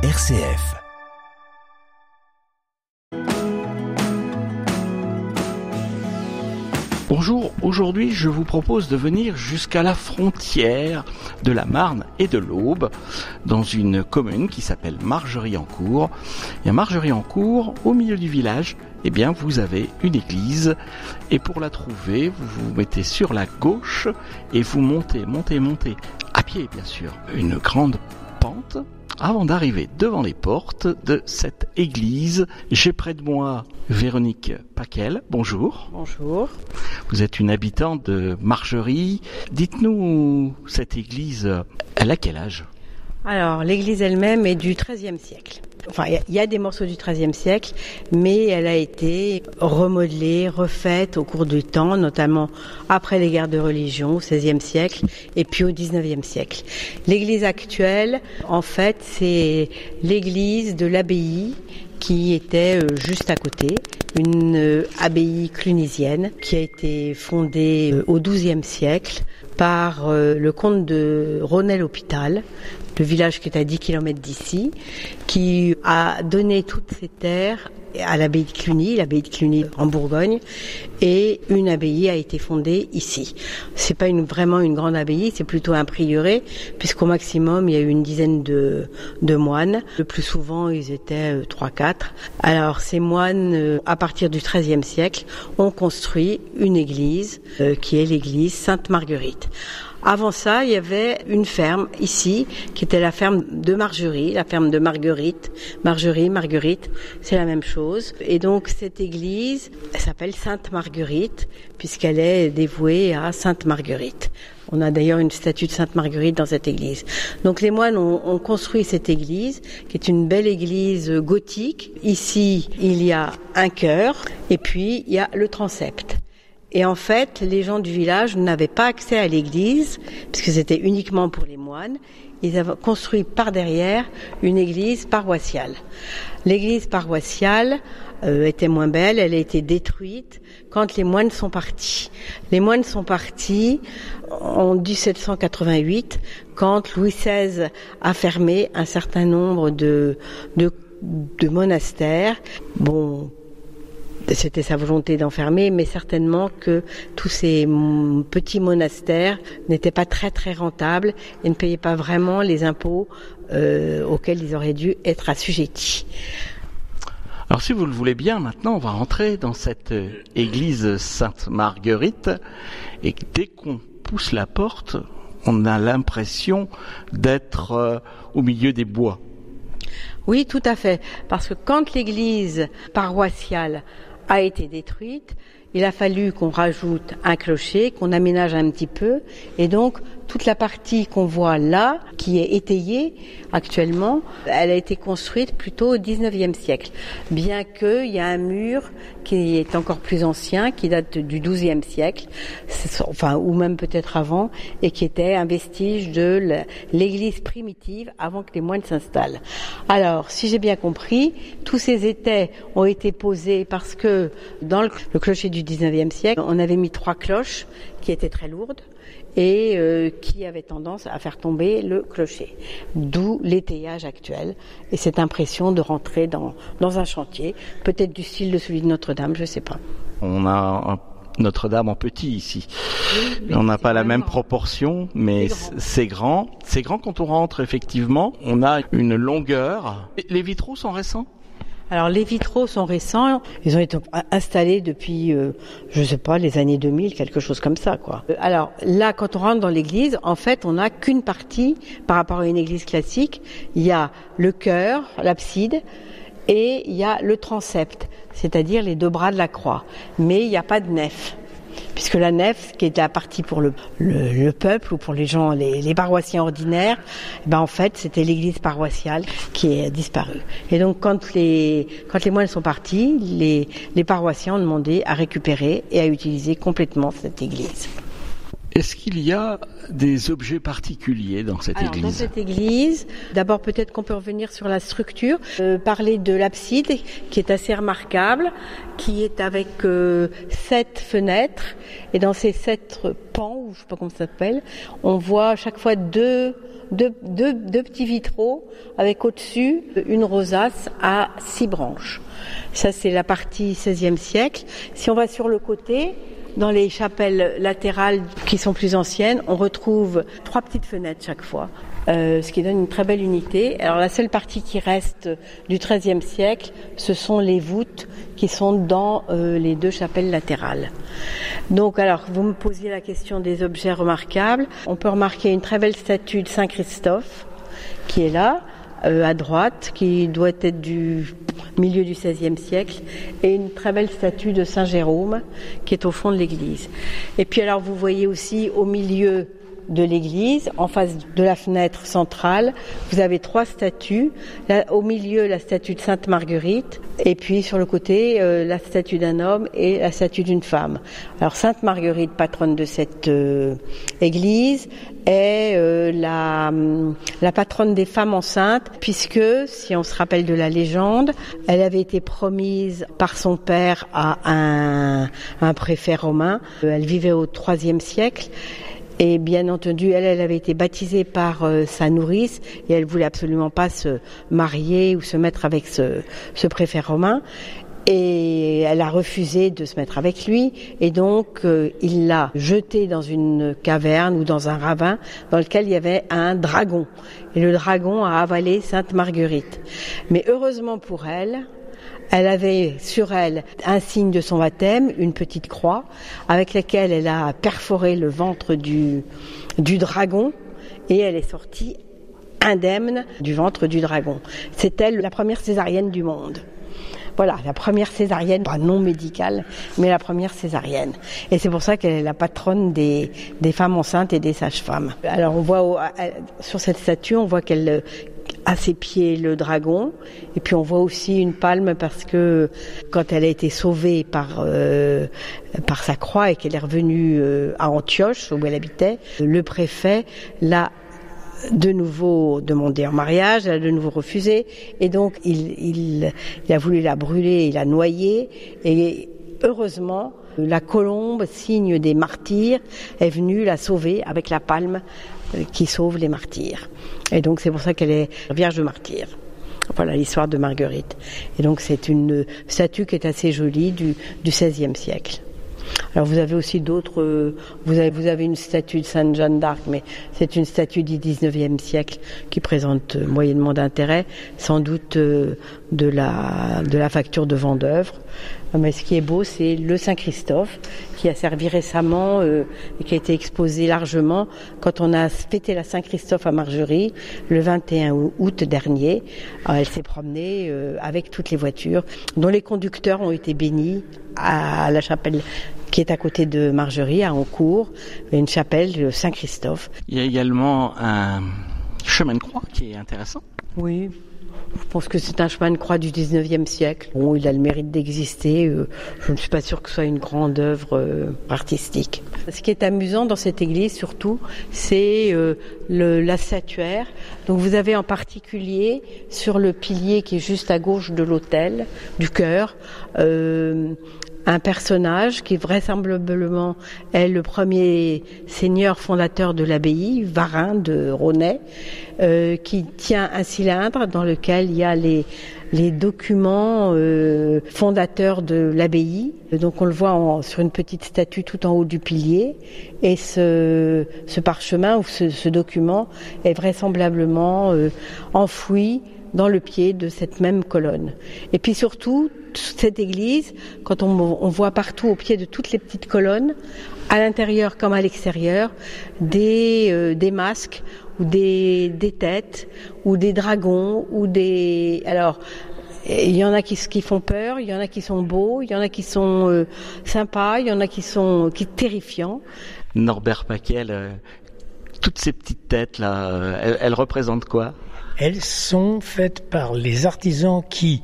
RCF. Bonjour, aujourd'hui je vous propose de venir jusqu'à la frontière de la Marne et de l'Aube, dans une commune qui s'appelle Margerie-en-Cour. Et à Margerie-en-Cour, au milieu du village, eh bien vous avez une église et pour la trouver, vous vous mettez sur la gauche et vous montez, montez, montez, à pied bien sûr, une grande pente avant d'arriver devant les portes de cette église. J'ai près de moi Véronique Paquel. Bonjour. Bonjour. Vous êtes une habitante de Margerie. Dites-nous, cette église, elle a quel âge? Alors, l'église elle-même est du XIIIe siècle. Enfin, il y, a des morceaux du XIIIe siècle, mais elle a été remodelée, refaite au cours du temps, notamment après les guerres de religion au XVIe siècle et puis au XIXe siècle. L'église actuelle, en fait, c'est l'église de l'abbaye qui était euh, juste à côté, une euh, abbaye clunisienne qui a été fondée euh, au XIIe siècle par le comte de Ronel-Hôpital, le village qui est à 10 km d'ici, qui a donné toutes ses terres à l'abbaye de Cluny, l'abbaye de Cluny en Bourgogne, et une abbaye a été fondée ici. C'est pas une, vraiment une grande abbaye, c'est plutôt un prieuré, puisqu'au maximum il y a eu une dizaine de, de moines. Le plus souvent ils étaient euh, trois, quatre. Alors ces moines, euh, à partir du XIIIe siècle, ont construit une église euh, qui est l'église Sainte Marguerite. Avant ça, il y avait une ferme ici, qui était la ferme de Margerie, la ferme de Marguerite. Margerie, Marguerite, c'est la même chose. Et donc cette église s'appelle Sainte Marguerite, puisqu'elle est dévouée à Sainte Marguerite. On a d'ailleurs une statue de Sainte Marguerite dans cette église. Donc les moines ont, ont, construit cette église, qui est une belle église gothique. Ici, il y a un chœur, et puis il y a le transept. Et en fait, les gens du village n'avaient pas accès à l'église, puisque c'était uniquement pour les moines. Ils avaient construit par derrière une église paroissiale. L'église paroissiale euh, était moins belle, elle a été détruite quand les moines sont partis. Les moines sont partis en 1788, quand Louis XVI a fermé un certain nombre de, de, de monastères. Bon, c'était sa volonté d'enfermer, mais certainement que tous ces petits monastères n'étaient pas très très rentables et ne payaient pas vraiment les impôts euh, auxquels ils auraient dû être assujettis. Alors si vous le voulez bien, maintenant on va rentrer dans cette euh, église Sainte-Marguerite et dès qu'on pousse la porte, on a l'impression d'être euh, au milieu des bois. Oui, tout à fait. Parce que quand l'église paroissiale a été détruite. Il a fallu qu'on rajoute un clocher, qu'on aménage un petit peu, et donc toute la partie qu'on voit là, qui est étayée actuellement, elle a été construite plutôt au 19e siècle. Bien qu'il y a un mur qui est encore plus ancien, qui date du 12e siècle, enfin, ou même peut-être avant, et qui était un vestige de l'église primitive avant que les moines s'installent. Alors, si j'ai bien compris, tous ces étais ont été posés parce que dans le, clocher du 19e siècle, on avait mis trois cloches qui étaient très lourdes et euh, qui avait tendance à faire tomber le clocher. D'où l'étayage actuel et cette impression de rentrer dans, dans un chantier, peut-être du style de celui de Notre-Dame, je ne sais pas. On a notre-Dame en petit ici. on n'a pas la même proportion, mais c'est grand. C'est grand quand on rentre effectivement. On a une longueur. Les vitraux sont récents? Alors les vitraux sont récents, ils ont été installés depuis, euh, je sais pas, les années 2000, quelque chose comme ça, quoi. Euh, alors là, quand on rentre dans l'église, en fait, on n'a qu'une partie par rapport à une église classique. Il y a le chœur, l'abside, et il y a le transept, c'est-à-dire les deux bras de la croix. Mais il n'y a pas de nef puisque la nef, qui la partie pour le, le, peuple ou pour les gens, les, paroissiens ordinaires, eh ben en fait c'était l'église paroissiale qui est disparue. Et donc quand les quand les moines sont partis, les, les paroissiens ont demandé à récupérer et à utiliser complètement cette église. Est-ce qu'il y a des objets particuliers dans cette église Dans cette église, d'abord peut-être qu'on peut revenir sur la structure, euh, parler de l'abside qui est assez remarquable, qui est avec euh, sept fenêtres et dans ces sept pans, ou je sais pas comment ça s'appelle, on voit à chaque fois deux deux, deux, deux, petits vitraux avec au-dessus une rosace à six branches. Ça, c'est la partie 16e siècle. Si on va sur le côté, dans les chapelles latérales qui sont plus anciennes, on retrouve trois petites fenêtres chaque fois, euh, ce qui donne une très belle unité. Alors la seule partie qui reste du XIIIe siècle, ce sont les voûtes qui sont dans euh, les deux chapelles latérales. Donc alors, vous me posiez la question des objets remarquables. On peut remarquer une très belle statue de Saint Christophe qui est là. Euh, à droite, qui doit être du milieu du XVIe siècle, et une très belle statue de Saint Jérôme qui est au fond de l'église. Et puis alors vous voyez aussi au milieu de l'église, en face de la fenêtre centrale, vous avez trois statues. au milieu, la statue de Sainte Marguerite, et puis sur le côté, euh, la statue d'un homme et la statue d'une femme. Alors Sainte Marguerite, patronne de cette euh, église, est euh, la, la patronne des femmes enceintes, puisque, si on se rappelle de la légende, elle avait été promise par son père à un, un préfet romain. Elle vivait au IIIe siècle et bien entendu, elle, elle avait été baptisée par euh, sa nourrice et elle voulait absolument pas se marier ou se mettre avec ce, ce préfet romain. Et elle a refusé de se mettre avec lui, et donc euh, il l'a jetée dans une caverne ou dans un ravin dans lequel il y avait un dragon. Et le dragon a avalé Sainte Marguerite. Mais heureusement pour elle, elle avait sur elle un signe de son baptême, une petite croix, avec laquelle elle a perforé le ventre du, dragon et elle est sortie indemne du ventre du dragon. C'est elle la première césarienne du monde. Voilà, la première césarienne, pas non médicale, mais la première césarienne. Et c'est pour ça qu'elle est la patronne des, des femmes enceintes et des sages-femmes. Alors on voit sur cette statue, on voit qu'elle à ses pieds le dragon. Et puis on voit aussi une palme parce que quand elle a été sauvée par euh, par sa croix et qu'elle est revenue euh, à Antioche où elle habitait, le préfet l'a de nouveau demandé en mariage, elle a de nouveau refusé, et donc il, a voulu la brûler, il a noyé, et heureusement, la colombe, signe des martyrs, est venue la sauver avec la palme qui sauve les martyrs. Et donc c'est pour ça qu'elle est vierge de martyr. Voilà l'histoire de Marguerite. Et donc c'est une statue qui est assez jolie du, XVIe siècle. Alors vous avez aussi d'autres. Euh, vous avez, vous avez une statue de Sainte Jeanne d'Arc, mais c'est une statue du XIXe siècle qui présente euh, moyennement d'intérêt, sans doute de la de la facture de Vendœuvre. Mais ce qui est beau, c'est le Saint-Christophe qui a servi récemment euh, et qui a été exposé largement quand on a fêté la Saint-Christophe à Margerie le 21 août dernier. elle s'est promenée euh, avec toutes les voitures dont les conducteurs ont été bénis à la chapelle qui est à côté de Margerie, à Ancourt, une chapelle de Saint-Christophe. Il y a également un chemin de croix qui est intéressant. Oui, je pense que c'est un chemin de croix du 19e siècle. Il a le mérite d'exister. Euh, je ne suis pas sûre que ce soit une grande œuvre euh, artistique. Ce qui est amusant dans cette église, surtout, c'est euh, la statuaire. Donc vous avez en particulier sur le pilier qui est juste à gauche de l'autel, du chœur, un personnage qui vraisemblablement est le premier seigneur fondateur de l'abbaye, Varin de Ronay, euh, qui tient un cylindre dans lequel il y a les, documents euh, fondateurs de l'abbaye. Donc on le voit sur une petite statue tout en haut du pilier. Et ce, parchemin ou ce, ce, document est vraisemblablement euh, enfoui dans le pied de cette même colonne. Et puis surtout, cette église, quand on, voit partout au pied de toutes les petites colonnes, à l'intérieur comme à l'extérieur, des, euh, des masques ou des, des têtes ou des dragons ou des... Alors, il y en a qui, font peur, il y en a qui sont beaux, il y en a qui sont euh, sympas, il y en a qui sont qui terrifiants. Norbert Paquel, euh, toutes ces petites têtes là, elles représentent quoi? Elles sont faites par les artisans qui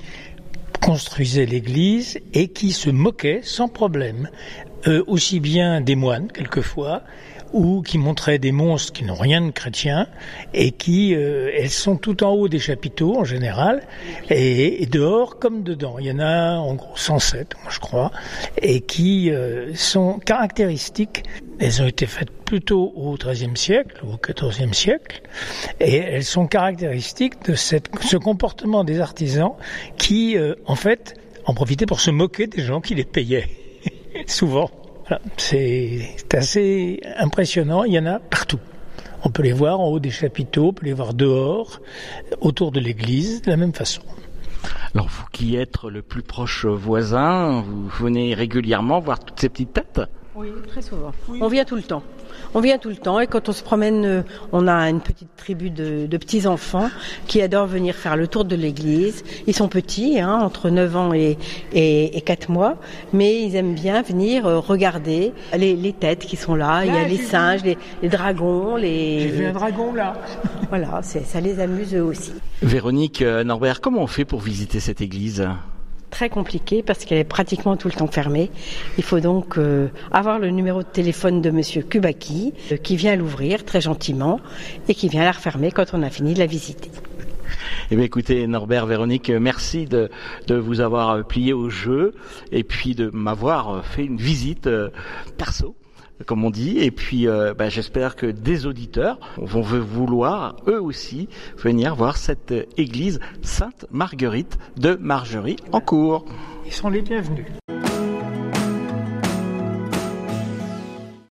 construisaient l'église et qui se moquaient sans problème, euh, aussi bien des moines quelquefois, ou qui montraient des monstres qui n'ont rien de chrétien et qui, euh, elles sont tout en haut des chapiteaux en général et, dehors comme dedans. Il y en a en gros 107, moi je crois, et qui euh, sont caractéristiques. Elles ont été faites plutôt au XIIIe siècle, au XIVe siècle, et elles sont caractéristiques de ce comportement des artisans qui, euh, en fait, en profitaient pour se moquer des gens qui les payaient, souvent. C'est assez impressionnant, il y en a partout. On peut les voir en haut des chapiteaux, on peut les voir dehors, autour de l'église, de la même façon. Alors vous qui êtes le plus proche voisin, vous venez régulièrement voir toutes ces petites têtes? Oui, très souvent. On vient tout le temps. On vient tout le temps et quand on se promène, euh, on a une petite tribu de, petits enfants qui adorent venir faire le tour de l'église. Ils sont petits, hein, entre 9 ans et, et, 4 mois, mais ils aiment bien venir euh, regarder les, têtes qui sont là. Il y a les singes, les, dragons, les. J'ai vu un dragon là. voilà, ça les amuse eux aussi. Véronique euh, Norbert, comment on fait pour visiter cette église? Très compliqué parce qu'elle est pratiquement tout le temps fermée. Il faut donc euh, avoir le numéro de téléphone de Monsieur Kubaki euh, qui vient l'ouvrir très gentiment et qui vient la refermer quand on a fini de la visiter. Eh bien, écoutez, Norbert, Véronique, merci de, de vous avoir plié au jeu et puis de m'avoir fait une visite euh, perso comme on dit. Et puis, euh, bah, j'espère que des auditeurs vont vouloir eux aussi venir voir cette église Sainte Marguerite de Margerie en cours. Ils sont les bienvenus.